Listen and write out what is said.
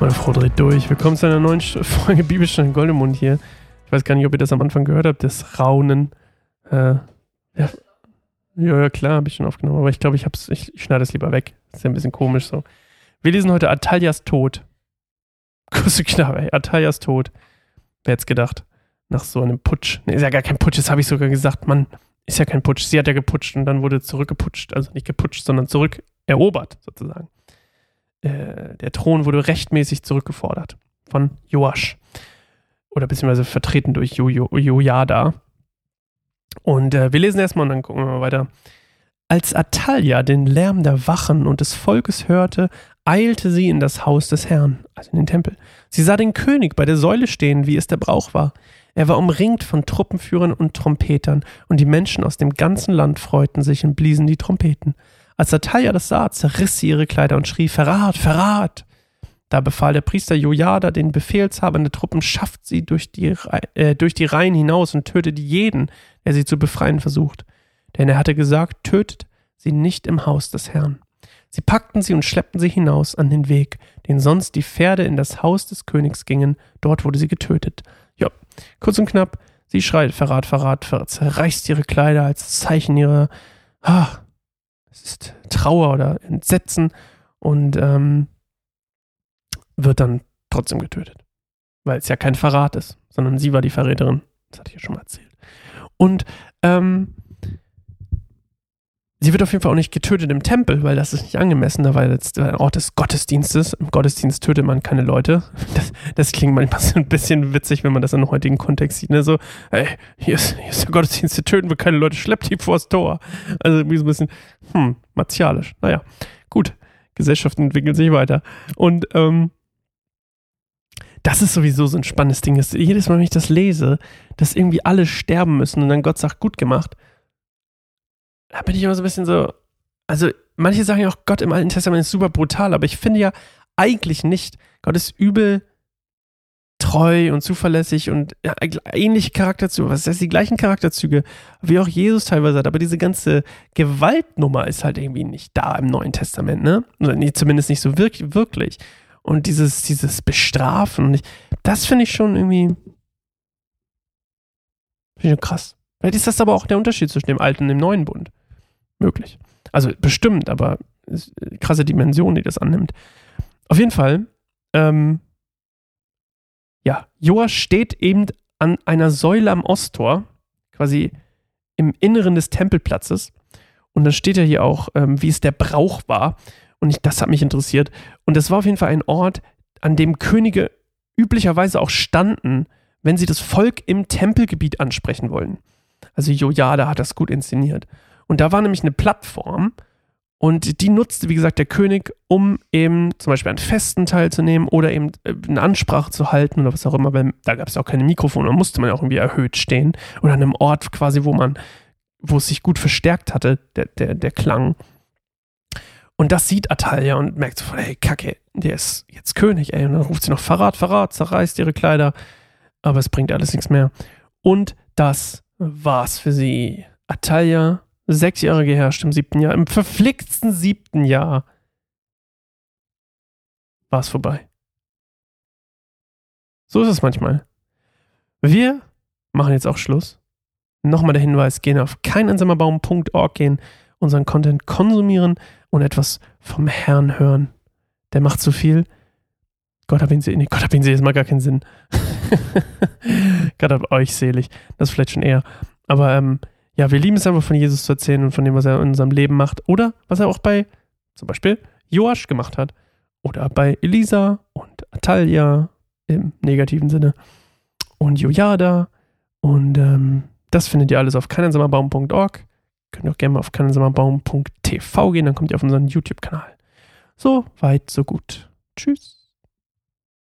Meine Frau dreht durch. Willkommen zu einer neuen Folge Bibelstunde Goldemund hier. Ich weiß gar nicht, ob ihr das am Anfang gehört habt, das Raunen. Äh, ja. ja, klar, habe ich schon aufgenommen, aber ich glaube, ich, ich, ich schneide es lieber weg. Ist ja ein bisschen komisch so. Wir lesen heute Atalias Tod. Kusse knapp, ey. Atalias Tod. Wer hätte es gedacht? Nach so einem Putsch. Ne, ist ja gar kein Putsch, das habe ich sogar gesagt. Mann, ist ja kein Putsch. Sie hat ja geputscht und dann wurde zurückgeputscht. Also nicht geputscht, sondern zurückerobert, sozusagen. Äh, der Thron wurde rechtmäßig zurückgefordert von Joasch. Oder beziehungsweise vertreten durch jo jo Jojada. Und äh, wir lesen erstmal und dann gucken wir mal weiter. Als Atalia den Lärm der Wachen und des Volkes hörte, eilte sie in das Haus des Herrn, also in den Tempel. Sie sah den König bei der Säule stehen, wie es der Brauch war. Er war umringt von Truppenführern und Trompetern, und die Menschen aus dem ganzen Land freuten sich und bliesen die Trompeten. Als Natalia das sah, zerriss sie ihre Kleider und schrie: Verrat, Verrat! Da befahl der Priester Jojada den Befehlshabern der Truppen, schafft sie durch die, äh, durch die Reihen hinaus und tötet jeden, der sie zu befreien versucht. Denn er hatte gesagt, tötet sie nicht im Haus des Herrn. Sie packten sie und schleppten sie hinaus an den Weg, den sonst die Pferde in das Haus des Königs gingen. Dort wurde sie getötet. Ja, kurz und knapp, sie schreit Verrat, Verrat, Verrat, zerreißt ihre Kleider als Zeichen ihrer, ah, ist Trauer oder Entsetzen und ähm, wird dann trotzdem getötet. Weil es ja kein Verrat ist, sondern sie war die Verräterin. Das hatte ich ja schon mal erzählt. Und ähm, sie wird auf jeden Fall auch nicht getötet im Tempel, weil das ist nicht angemessen, da war jetzt der Ort des Gottesdienstes. Im Gottesdienst tötet man keine Leute. Das, das klingt manchmal so ein bisschen witzig, wenn man das im heutigen Kontext sieht. Ne? So, ey, hier ist, hier ist der Gottesdienst, hier töten wir keine Leute, schleppt die vors Tor. Also irgendwie so ein bisschen, hm, martialisch. Naja, gut. Gesellschaften entwickeln sich weiter. Und ähm, das ist sowieso so ein spannendes Ding. Jedes Mal, wenn ich das lese, dass irgendwie alle sterben müssen und dann Gott sagt, gut gemacht da bin ich immer so ein bisschen so, also manche sagen ja auch, Gott im Alten Testament ist super brutal, aber ich finde ja eigentlich nicht. Gott ist übel treu und zuverlässig und ja, ähnliche Charakterzüge, was heißt die gleichen Charakterzüge, wie auch Jesus teilweise hat, aber diese ganze Gewaltnummer ist halt irgendwie nicht da im Neuen Testament, ne? Oder nee, zumindest nicht so wirklich, wirklich. Und dieses, dieses Bestrafen, das finde ich schon irgendwie ich krass. Vielleicht ist das aber auch der Unterschied zwischen dem alten und dem neuen Bund möglich. Also bestimmt, aber krasse Dimension, die das annimmt. Auf jeden Fall, ähm, ja, Joas steht eben an einer Säule am Osttor, quasi im Inneren des Tempelplatzes. Und dann steht ja hier auch, ähm, wie es der Brauch war. Und ich, das hat mich interessiert. Und das war auf jeden Fall ein Ort, an dem Könige üblicherweise auch standen, wenn sie das Volk im Tempelgebiet ansprechen wollen. Also Jojada hat das gut inszeniert. Und da war nämlich eine Plattform und die nutzte, wie gesagt, der König, um eben zum Beispiel an Festen teilzunehmen oder eben äh, eine Ansprache zu halten oder was auch immer, weil da gab es auch keine Mikrofone, da musste man auch irgendwie erhöht stehen oder an einem Ort quasi, wo man, wo es sich gut verstärkt hatte, der, der, der Klang. Und das sieht Atalia und merkt so, ey, Kacke, der ist jetzt König, ey. Und dann ruft sie noch Verrat, Verrat, zerreißt ihre Kleider. Aber es bringt alles nichts mehr. Und das war's für sie. Atalia Sechs Jahre geherrscht im siebten Jahr. Im verflixten siebten Jahr war es vorbei. So ist es manchmal. Wir machen jetzt auch Schluss. Nochmal der Hinweis, gehen auf keineinsamerbaum.org gehen, unseren Content konsumieren und etwas vom Herrn hören. Der macht so viel. Gott hab ihn selig. Nee, Gott hab ihn selig, das macht gar keinen Sinn. Gott hab euch selig. Das vielleicht schon eher. Aber ähm, ja, wir lieben es einfach von Jesus zu erzählen und von dem, was er in unserem Leben macht. Oder was er auch bei zum Beispiel Joasch gemacht hat. Oder bei Elisa und Atalia im negativen Sinne. Und Jojada. Und ähm, das findet ihr alles auf keineinsamerbaum.org. Könnt ihr auch gerne mal auf keineinsamerbaum.tv gehen, dann kommt ihr auf unseren YouTube-Kanal. So weit, so gut. Tschüss.